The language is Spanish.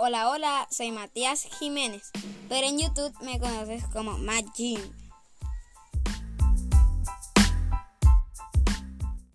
Hola, hola, soy Matías Jiménez, pero en YouTube me conoces como Matt Jim.